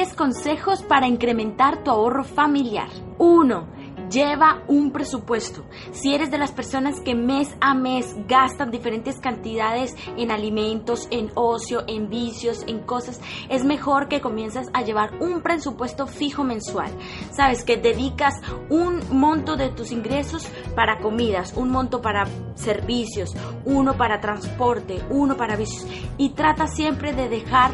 10 consejos para incrementar tu ahorro familiar. 1 Lleva un presupuesto. Si eres de las personas que mes a mes gastan diferentes cantidades en alimentos, en ocio, en vicios, en cosas, es mejor que comiences a llevar un presupuesto fijo mensual. Sabes que dedicas un monto de tus ingresos para comidas, un monto para servicios, uno para transporte, uno para vicios y trata siempre de dejar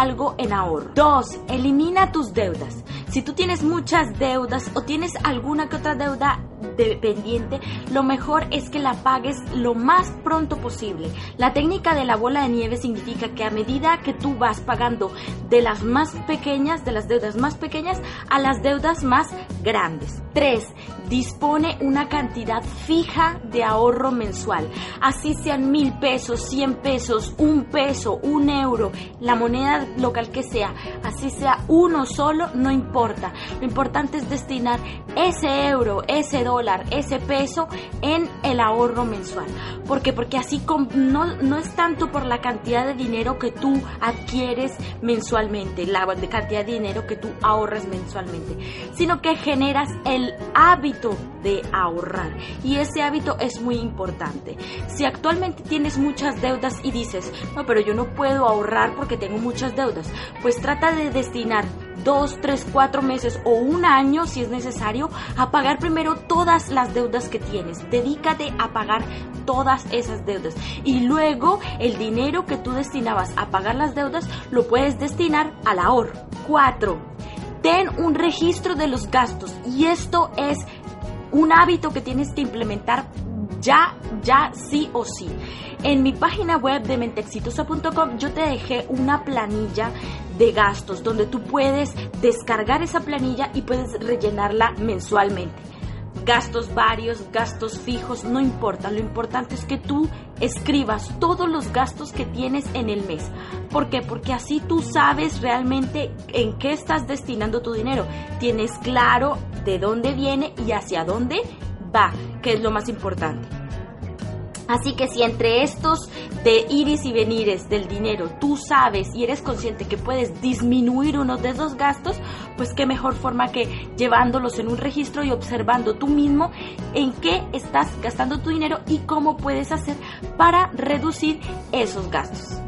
algo en ahorro. 2. Elimina tus deudas. Si tú tienes muchas deudas o tienes alguna que otra deuda dependiente, lo mejor es que la pagues lo más pronto posible. La técnica de la bola de nieve significa que a medida que tú vas pagando de las más pequeñas, de las deudas más pequeñas, a las deudas más grandes. 3. Dispone una cantidad fija de ahorro mensual. Así sean mil pesos, cien pesos, un peso, un euro, la moneda local que sea, así sea uno solo, no importa. Lo importante es destinar ese euro, ese dólar, ese peso en el ahorro mensual. ¿Por qué? Porque así no, no es tanto por la cantidad de dinero que tú adquieres mensualmente, la cantidad de dinero que tú ahorras mensualmente, sino que generas el hábito de ahorrar. Y ese hábito es muy importante. Si actualmente tienes muchas deudas y dices, no, pero yo no puedo ahorrar porque tengo muchas deudas, pues trata de destinar dos, tres, cuatro meses o un año, si es necesario, a pagar primero todas las deudas que tienes. Dedícate a pagar todas esas deudas. Y luego el dinero que tú destinabas a pagar las deudas lo puedes destinar al ahorro. 4. Ten un registro de los gastos. Y esto es un hábito que tienes que implementar ya, ya, sí o sí. En mi página web de mentexitosa.com yo te dejé una planilla de gastos donde tú puedes descargar esa planilla y puedes rellenarla mensualmente. Gastos varios, gastos fijos, no importa. Lo importante es que tú escribas todos los gastos que tienes en el mes. ¿Por qué? Porque así tú sabes realmente en qué estás destinando tu dinero. Tienes claro de dónde viene y hacia dónde va, que es lo más importante. Así que si entre estos de iris y venires del dinero tú sabes y eres consciente que puedes disminuir uno de esos gastos, pues qué mejor forma que llevándolos en un registro y observando tú mismo en qué estás gastando tu dinero y cómo puedes hacer para reducir esos gastos.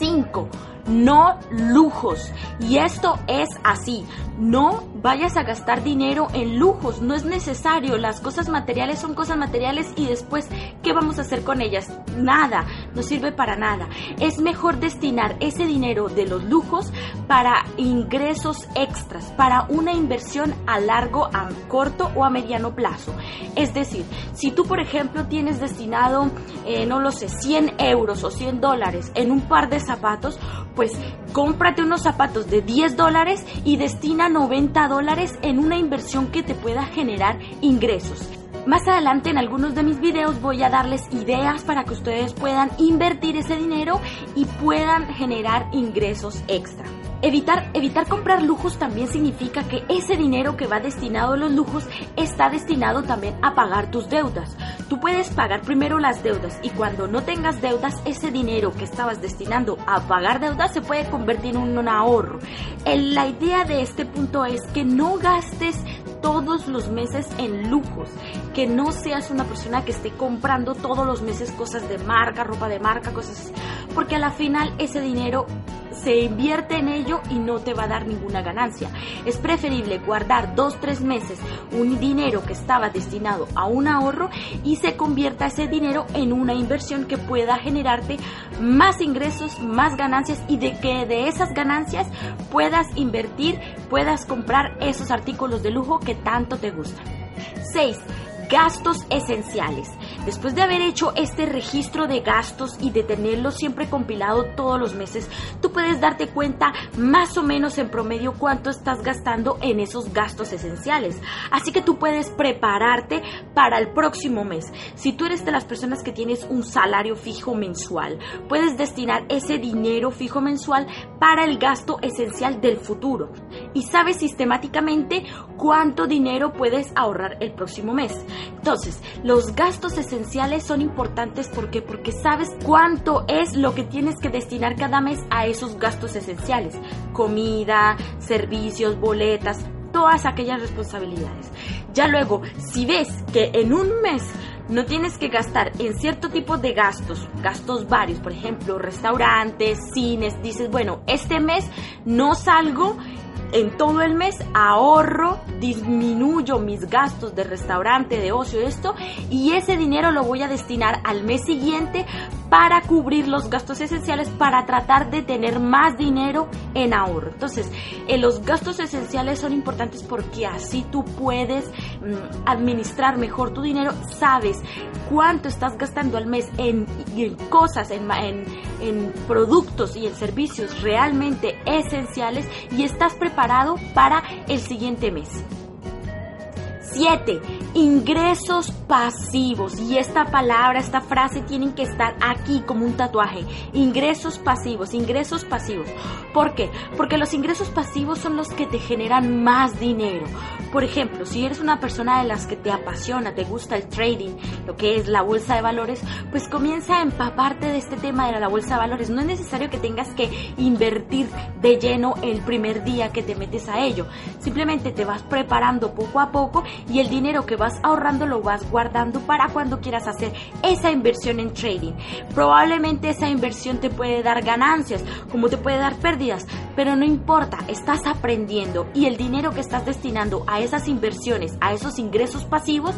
5 no lujos. Y esto es así. No vayas a gastar dinero en lujos, no es necesario. Las cosas materiales son cosas materiales y después, ¿qué vamos a hacer con ellas? Nada, no sirve para nada. Es mejor destinar ese dinero de los lujos para ingresos extras, para una inversión a largo, a corto o a mediano plazo. Es decir, si tú, por ejemplo, tienes destinado, eh, no lo sé, 100 euros o 100 dólares en un par de zapatos, pues cómprate unos zapatos de 10 dólares y destina 90 dólares en una inversión que te pueda generar ingresos. Más adelante en algunos de mis videos voy a darles ideas para que ustedes puedan invertir ese dinero y puedan generar ingresos extra. Evitar, evitar comprar lujos también significa que ese dinero que va destinado a los lujos está destinado también a pagar tus deudas. Tú puedes pagar primero las deudas y cuando no tengas deudas, ese dinero que estabas destinando a pagar deudas se puede convertir en un ahorro. la idea de este punto es que no gastes todos los meses en lujos, que no seas una persona que esté comprando todos los meses cosas de marca, ropa de marca, cosas así, porque a la final ese dinero se invierte en ello y no te va a dar ninguna ganancia. Es preferible guardar dos, tres meses un dinero que estaba destinado a un ahorro y se convierta ese dinero en una inversión que pueda generarte más ingresos, más ganancias y de que de esas ganancias puedas invertir, puedas comprar esos artículos de lujo que tanto te gustan. 6 gastos esenciales. Después de haber hecho este registro de gastos y de tenerlo siempre compilado todos los meses, tú puedes darte cuenta más o menos en promedio cuánto estás gastando en esos gastos esenciales. Así que tú puedes prepararte para el próximo mes. Si tú eres de las personas que tienes un salario fijo mensual, puedes destinar ese dinero fijo mensual para el gasto esencial del futuro. y sabes sistemáticamente cuánto dinero puedes ahorrar el próximo mes. Entonces, los gastos esenciales son importantes porque porque sabes cuánto es lo que tienes que destinar cada mes a esos gastos esenciales. Comida, servicios, boletas, todas aquellas responsabilidades. Ya luego, si ves que en un mes no tienes que gastar en cierto tipo de gastos, gastos varios, por ejemplo, restaurantes, cines, dices, bueno, este mes no salgo en todo el mes ahorro, disminuyo mis gastos de restaurante, de ocio, esto, y ese dinero lo voy a destinar al mes siguiente para cubrir los gastos esenciales, para tratar de tener más dinero en ahorro. Entonces, eh, los gastos esenciales son importantes porque así tú puedes mm, administrar mejor tu dinero, sabes cuánto estás gastando al mes en, cosas, en, en productos y en servicios realmente esenciales y estás preparado para el siguiente mes. 7. Ingresos pasivos. Y esta palabra, esta frase tienen que estar aquí como un tatuaje. Ingresos pasivos, ingresos pasivos. ¿Por qué? Porque los ingresos pasivos son los que te generan más dinero. Por ejemplo, si eres una persona de las que te apasiona, te gusta el trading, lo que es la bolsa de valores, pues comienza a empaparte de este tema de la bolsa de valores. No es necesario que tengas que invertir de lleno el primer día que te metes a ello. Simplemente te vas preparando poco a poco y el dinero que vas ahorrando lo vas guardando para cuando quieras hacer esa inversión en trading. Probablemente esa inversión te puede dar ganancias, como te puede dar pérdidas, pero no importa, estás aprendiendo y el dinero que estás destinando a esas inversiones, a esos ingresos pasivos,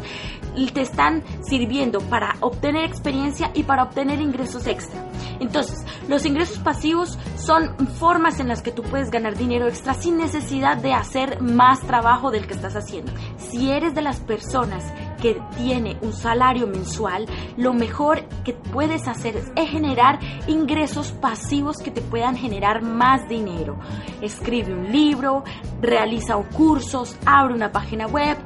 te están sirviendo para obtener experiencia y para obtener ingresos extra. Entonces, los ingresos pasivos son formas en las que tú puedes ganar dinero extra sin necesidad de hacer más trabajo del que estás haciendo. Si eres de las personas que tiene un salario mensual, lo mejor que puedes hacer es generar ingresos pasivos que te puedan generar más dinero. Escribe un libro, realiza cursos, abre una página web,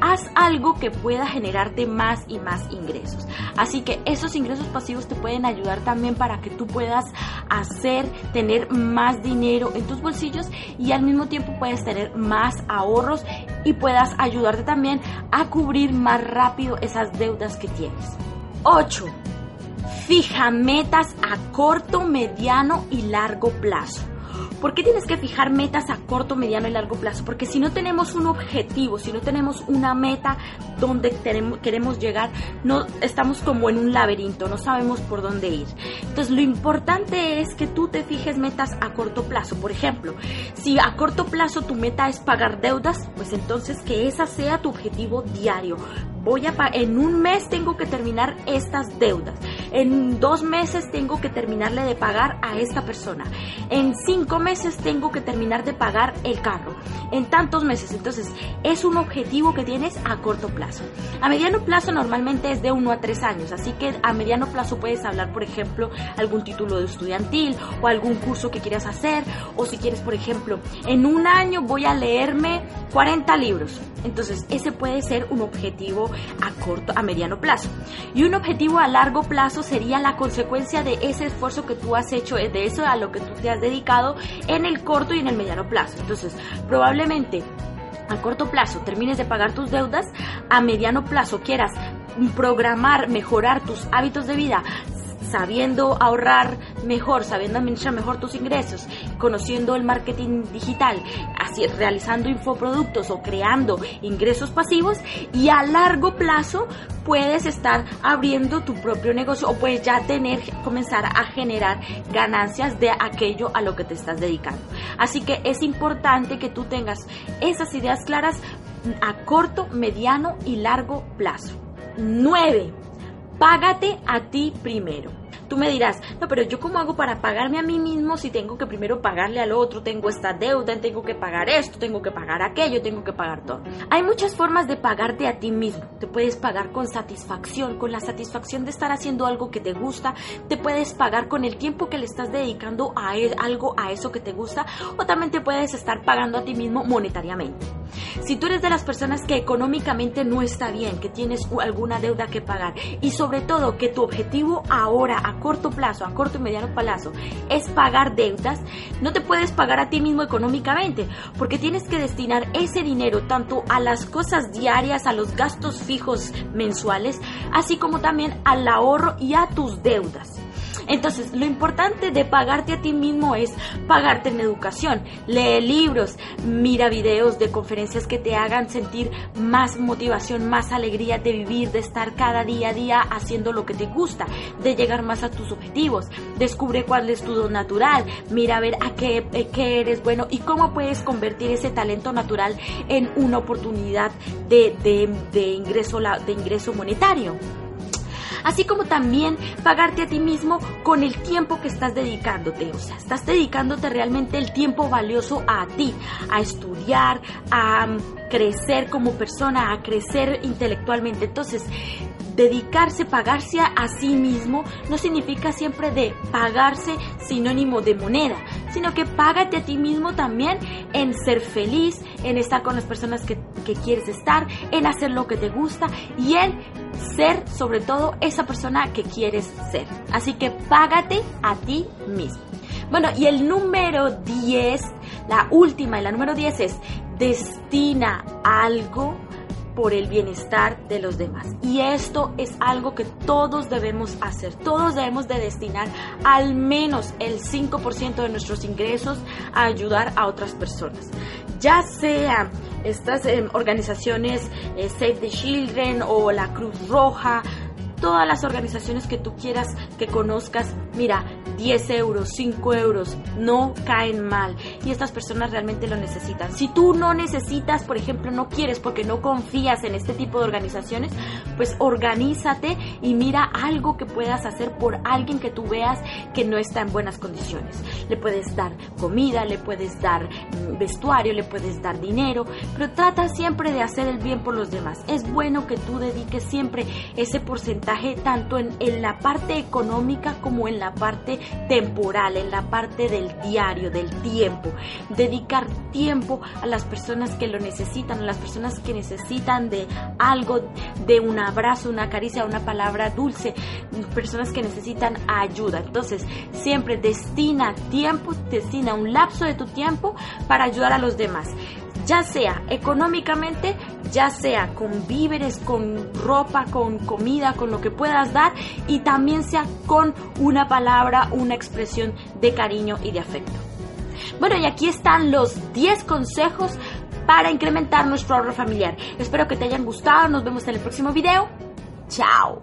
haz algo que pueda generarte más y más ingresos. Así que esos ingresos pasivos te pueden ayudar también para que tú puedas hacer, tener más dinero en tus bolsillos y al mismo tiempo puedes tener más ahorros y puedas ayudarte también a cubrir más rápido esas deudas que tienes. 8. Fija metas a corto, mediano y largo plazo. ¿Por qué tienes que fijar metas a corto, mediano y largo plazo? Porque si no tenemos un objetivo, si no tenemos una meta donde queremos llegar, no estamos como en un laberinto, no sabemos por dónde ir. Entonces, lo importante es que tú te fijes metas a corto plazo. Por ejemplo, si a corto plazo tu meta es pagar deudas, pues entonces que esa sea tu objetivo diario voy a en un mes tengo que terminar estas deudas, en dos meses tengo que terminarle de pagar a esta persona, en cinco meses tengo que terminar de pagar el carro, en tantos meses. Entonces, es un objetivo que tienes a corto plazo. A mediano plazo normalmente es de uno a tres años, así que a mediano plazo puedes hablar, por ejemplo, algún título de estudiantil o algún curso que quieras hacer, o si quieres, por ejemplo, en un año voy a leerme 40 libros. Entonces, ese puede ser un objetivo a corto, a mediano plazo. Y un objetivo a largo plazo sería la consecuencia de ese esfuerzo que tú has hecho, de eso a lo que tú te has dedicado en el corto y en el mediano plazo. Entonces, probablemente a corto plazo termines de pagar tus deudas, a mediano plazo quieras programar, mejorar tus hábitos de vida, sabiendo ahorrar mejor, sabiendo administrar mejor tus ingresos, conociendo el marketing digital, así, realizando infoproductos o creando ingresos pasivos y a largo plazo puedes estar abriendo tu propio negocio o puedes ya tener, comenzar a generar ganancias de aquello a lo que te estás dedicando. Así que es importante que tú tengas esas ideas claras a corto, mediano y largo plazo. 9. Págate a ti primero. Tú me dirás, no, pero yo cómo hago para pagarme a mí mismo si tengo que primero pagarle al otro, tengo esta deuda, tengo que pagar esto, tengo que pagar aquello, tengo que pagar todo. Hay muchas formas de pagarte a ti mismo. Te puedes pagar con satisfacción, con la satisfacción de estar haciendo algo que te gusta, te puedes pagar con el tiempo que le estás dedicando a algo, a eso que te gusta, o también te puedes estar pagando a ti mismo monetariamente. Si tú eres de las personas que económicamente no está bien, que tienes alguna deuda que pagar y sobre todo que tu objetivo ahora a corto plazo, a corto y mediano plazo es pagar deudas, no te puedes pagar a ti mismo económicamente porque tienes que destinar ese dinero tanto a las cosas diarias, a los gastos fijos mensuales, así como también al ahorro y a tus deudas. Entonces, lo importante de pagarte a ti mismo es pagarte en educación. Lee libros, mira videos de conferencias que te hagan sentir más motivación, más alegría de vivir, de estar cada día a día haciendo lo que te gusta, de llegar más a tus objetivos. Descubre cuál es tu don natural, mira a ver a qué, eh, eres bueno y cómo puedes convertir ese talento natural en una oportunidad de, de ingreso, de ingreso monetario así como también pagarte a ti mismo con el tiempo que estás dedicándote. O sea, estás dedicándote realmente el tiempo valioso a ti, a estudiar, a mm, crecer como persona, a crecer intelectualmente. Entonces, dedicarse, pagarse a, sí mismo, no significa siempre de pagarse sinónimo de moneda, sino que págate a ti mismo también en ser feliz, en estar con las personas que, que quieres estar, en hacer lo que te gusta y en ser sobre todo esa persona que quieres ser. Así que págate a ti mismo. Bueno, y el número 10, la última y la número 10 es destina algo por el bienestar de los demás. Y esto es algo que todos debemos hacer. Todos debemos de destinar al menos el 5% de nuestros ingresos a ayudar a otras personas. Ya sea estas em, organizaciones eh, Save the Children o la Cruz Roja, todas las organizaciones que tú quieras que conozcas, mira, 10 euros, 5 euros, no caen mal y estas personas realmente lo necesitan. Si tú no necesitas, por ejemplo, no quieres porque no confías en este tipo de organizaciones, pues organízate y mira algo que puedas hacer por alguien que tú veas que no está en buenas condiciones. Le puedes dar comida, le puedes dar mm, vestuario, le puedes dar dinero, pero trata siempre de hacer el bien por los demás. Es bueno que tú dediques siempre ese porcentaje tanto en, en la parte económica como en la parte temporal, en la parte del diario, del tiempo. Dedicar tiempo a las personas que lo necesitan, a las personas que necesitan de algo, de un abrazo, una caricia, una palabra dulce, personas que necesitan ayuda. Entonces, siempre destina tiempo, destina un lapso de tu tiempo para ayudar a los demás ya sea económicamente, ya sea con víveres, con ropa, con comida, con lo que puedas dar y también sea con una palabra, una expresión de cariño y de afecto. Bueno, y aquí están los 10 consejos para incrementar nuestro ahorro familiar. Espero que te hayan gustado, nos vemos en el próximo video. Chao.